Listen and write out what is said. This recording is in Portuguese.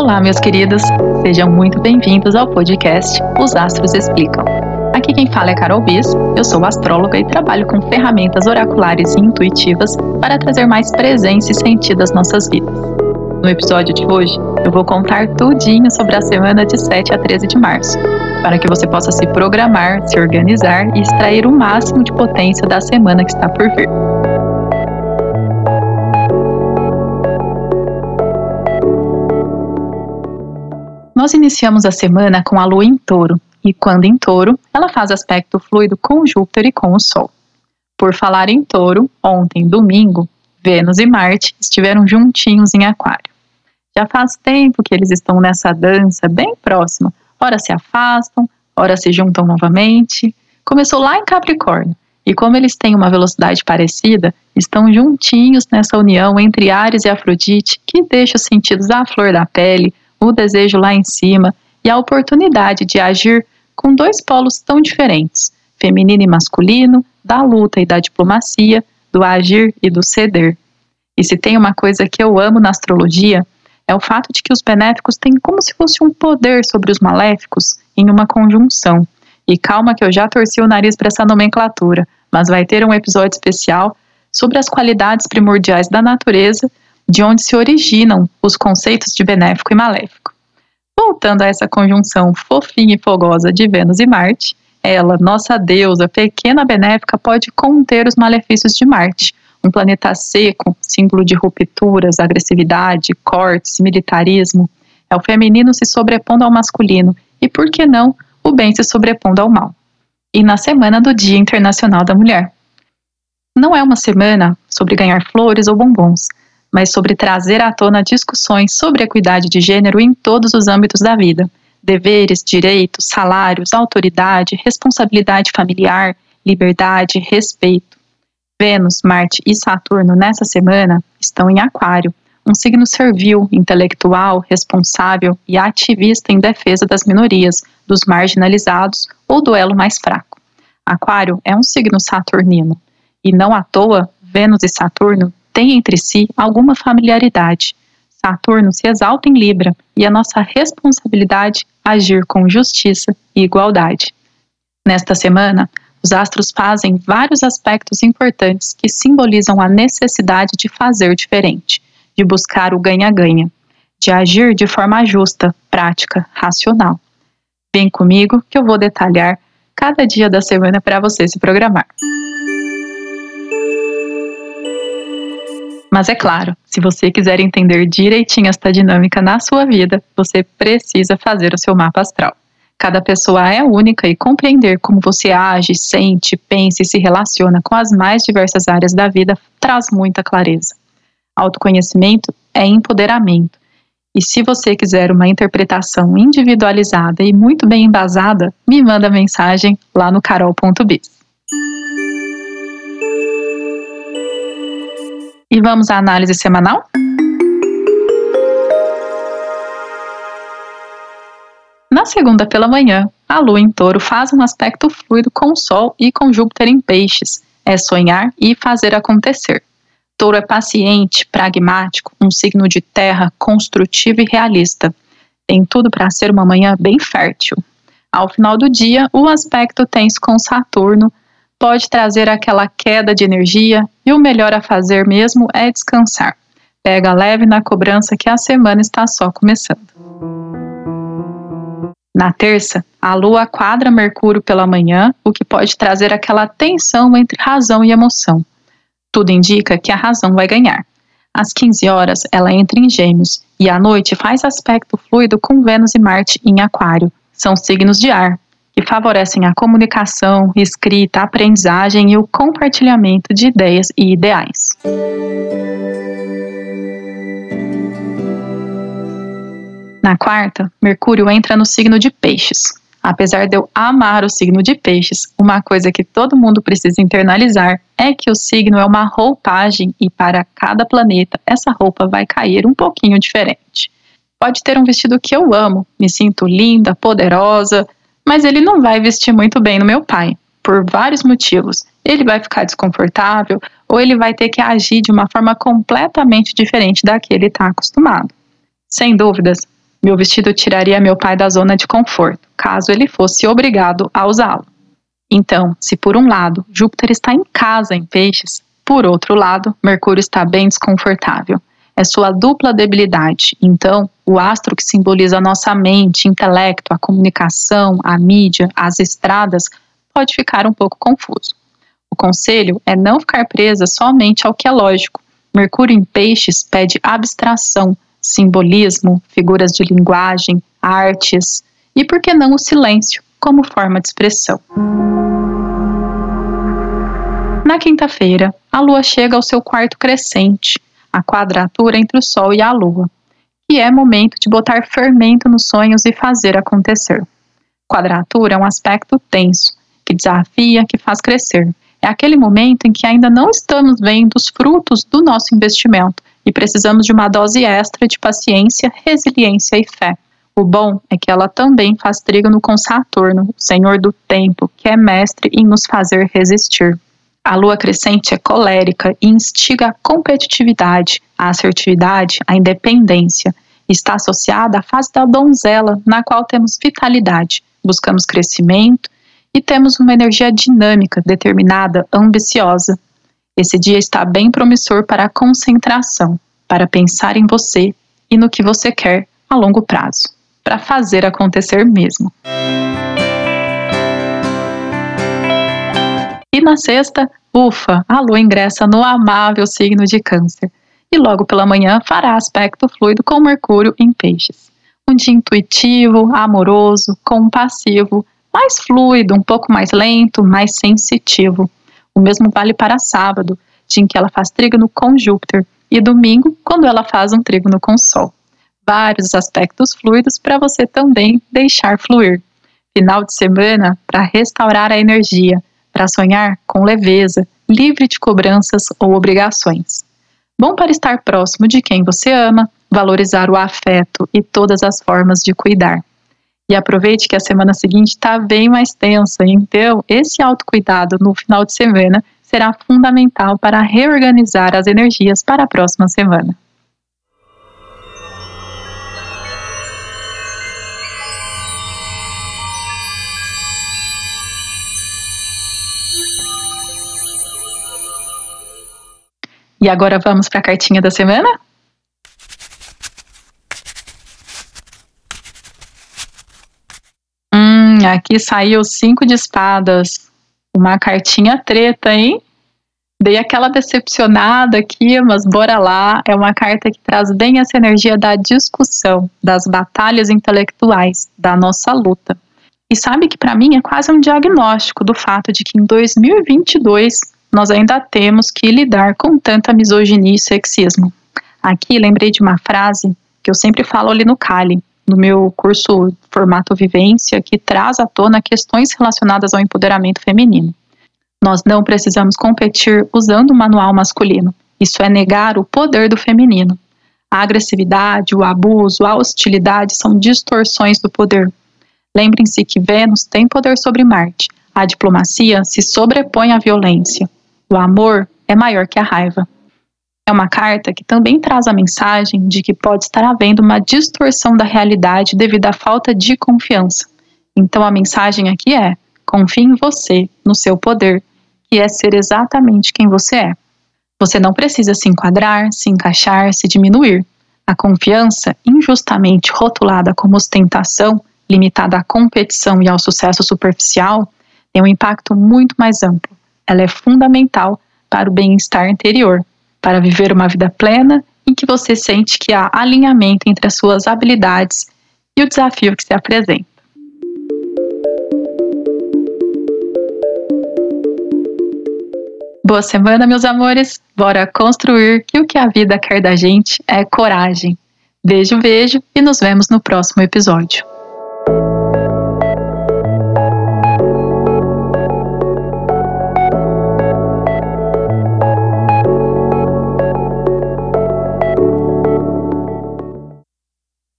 Olá, meus queridos, sejam muito bem-vindos ao podcast Os Astros Explicam. Aqui quem fala é Carol Bis, eu sou astróloga e trabalho com ferramentas oraculares e intuitivas para trazer mais presença e sentido às nossas vidas. No episódio de hoje, eu vou contar tudinho sobre a semana de 7 a 13 de março, para que você possa se programar, se organizar e extrair o máximo de potência da semana que está por vir. Nós iniciamos a semana com a lua em touro, e quando em touro, ela faz aspecto fluido com Júpiter e com o Sol. Por falar em touro, ontem, domingo, Vênus e Marte estiveram juntinhos em Aquário. Já faz tempo que eles estão nessa dança bem próxima. Ora se afastam, ora se juntam novamente. Começou lá em Capricórnio. E como eles têm uma velocidade parecida, estão juntinhos nessa união entre Ares e Afrodite, que deixa os sentidos à flor da pele, o desejo lá em cima e a oportunidade de agir com dois polos tão diferentes, feminino e masculino, da luta e da diplomacia, do agir e do ceder. E se tem uma coisa que eu amo na astrologia, é o fato de que os benéficos têm como se fosse um poder sobre os maléficos em uma conjunção. E calma que eu já torci o nariz para essa nomenclatura, mas vai ter um episódio especial sobre as qualidades primordiais da natureza de onde se originam os conceitos de benéfico e maléfico. Voltando a essa conjunção fofinha e fogosa de Vênus e Marte, ela, nossa deusa pequena benéfica, pode conter os malefícios de Marte, um planeta seco, símbolo de rupturas, agressividade, cortes, militarismo. É o feminino se sobrepondo ao masculino e, por que não, o bem se sobrepondo ao mal. E na semana do Dia Internacional da Mulher. Não é uma semana sobre ganhar flores ou bombons, mas sobre trazer à tona discussões sobre equidade de gênero em todos os âmbitos da vida: deveres, direitos, salários, autoridade, responsabilidade familiar, liberdade, respeito. Vênus, Marte e Saturno nessa semana estão em Aquário, um signo servil, intelectual, responsável e ativista em defesa das minorias, dos marginalizados ou do elo mais fraco. Aquário é um signo saturnino, e não à toa Vênus e Saturno têm entre si alguma familiaridade. Saturno se exalta em Libra e a nossa responsabilidade agir com justiça e igualdade. Nesta semana, os astros fazem vários aspectos importantes que simbolizam a necessidade de fazer diferente, de buscar o ganha-ganha, de agir de forma justa, prática, racional. Vem comigo que eu vou detalhar cada dia da semana para você se programar. Mas é claro, se você quiser entender direitinho esta dinâmica na sua vida, você precisa fazer o seu mapa astral. Cada pessoa é única e compreender como você age, sente, pensa e se relaciona com as mais diversas áreas da vida traz muita clareza. Autoconhecimento é empoderamento. E se você quiser uma interpretação individualizada e muito bem embasada, me manda mensagem lá no carol.biz. E vamos à análise semanal? Na segunda pela manhã, a Lua em Touro faz um aspecto fluido com o Sol e com Júpiter em Peixes. É sonhar e fazer acontecer. Touro é paciente, pragmático, um signo de terra construtivo e realista. Tem tudo para ser uma manhã bem fértil. Ao final do dia, o aspecto tenso com Saturno pode trazer aquela queda de energia e o melhor a fazer mesmo é descansar. Pega leve na cobrança que a semana está só começando. Na terça, a Lua quadra Mercúrio pela manhã, o que pode trazer aquela tensão entre razão e emoção. Tudo indica que a razão vai ganhar. Às 15 horas, ela entra em Gêmeos e à noite faz aspecto fluido com Vênus e Marte em Aquário. São signos de ar, favorecem a comunicação, escrita, aprendizagem e o compartilhamento de ideias e ideais. Na quarta, Mercúrio entra no signo de Peixes. Apesar de eu amar o signo de Peixes, uma coisa que todo mundo precisa internalizar é que o signo é uma roupagem e para cada planeta essa roupa vai cair um pouquinho diferente. Pode ter um vestido que eu amo, me sinto linda, poderosa, mas ele não vai vestir muito bem no meu pai, por vários motivos. Ele vai ficar desconfortável ou ele vai ter que agir de uma forma completamente diferente da que ele está acostumado. Sem dúvidas, Meu vestido tiraria meu pai da zona de conforto, caso ele fosse obrigado a usá-lo. Então, se por um lado Júpiter está em casa em Peixes, por outro lado, Mercúrio está bem desconfortável. É sua dupla debilidade. Então, o astro que simboliza a nossa mente, intelecto, a comunicação, a mídia, as estradas, pode ficar um pouco confuso. O conselho é não ficar presa somente ao que é lógico. Mercúrio em Peixes pede abstração, simbolismo, figuras de linguagem, artes e, por que não, o silêncio como forma de expressão. Na quinta-feira, a Lua chega ao seu quarto crescente, a quadratura entre o Sol e a Lua, e é momento de botar fermento nos sonhos e fazer acontecer. Quadratura é um aspecto tenso, que desafia, que faz crescer. É aquele momento em que ainda não estamos vendo os frutos do nosso investimento e precisamos de uma dose extra de paciência, resiliência e fé. O bom é que ela também faz trígono com Saturno, o senhor do tempo, que é mestre em nos fazer resistir. A lua crescente é colérica e instiga a competitividade, a assertividade, a independência. Está associada à fase da donzela, na qual temos vitalidade, buscamos crescimento e temos uma energia dinâmica, determinada, ambiciosa. Esse dia está bem promissor para a concentração, para pensar em você e no que você quer a longo prazo, para fazer acontecer mesmo. E na sexta, ufa, a lua ingressa no amável signo de Câncer. E logo pela manhã fará aspecto fluido com Mercúrio em Peixes. Um dia intuitivo, amoroso, compassivo, mais fluido, um pouco mais lento, mais sensitivo. O mesmo vale para sábado, dia em que ela faz trígono com Júpiter, e domingo, quando ela faz um trígono com Sol. Vários aspectos fluidos para você também deixar fluir. Final de semana para restaurar a energia, para sonhar com leveza, livre de cobranças ou obrigações. Bom para estar próximo de quem você ama, valorizar o afeto e todas as formas de cuidar. E aproveite que a semana seguinte está bem mais tensa, então esse autocuidado no final de semana será fundamental para reorganizar as energias para a próxima semana. E agora vamos para a cartinha da semana? Hum, aqui saiu cinco de espadas. Uma cartinha treta, hein? Dei aquela decepcionada aqui, mas bora lá. É uma carta que traz bem essa energia da discussão, das batalhas intelectuais, da nossa luta. E sabe que para mim é quase um diagnóstico do fato de que em 2022 nós ainda temos que lidar com tanta misoginia e sexismo. Aqui lembrei de uma frase que eu sempre falo ali no Cali, no meu curso Formato Vivência, que traz à tona questões relacionadas ao empoderamento feminino. Nós não precisamos competir usando o manual masculino. Isso é negar o poder do feminino. A agressividade, o abuso, a hostilidade são distorções do poder. Lembrem-se que Vênus tem poder sobre Marte. A diplomacia se sobrepõe à violência. O amor é maior que a raiva. É uma carta que também traz a mensagem de que pode estar havendo uma distorção da realidade devido à falta de confiança. Então a mensagem aqui é: confie em você, no seu poder, que é ser exatamente quem você é. Você não precisa se enquadrar, se encaixar, se diminuir. A confiança, injustamente rotulada como ostentação, limitada à competição e ao sucesso superficial, tem um impacto muito mais amplo ela é fundamental para o bem-estar interior, para viver uma vida plena em que você sente que há alinhamento entre as suas habilidades e o desafio que se apresenta. Boa semana, meus amores. Bora construir que o que a vida quer da gente é coragem. Beijo, beijo e nos vemos no próximo episódio.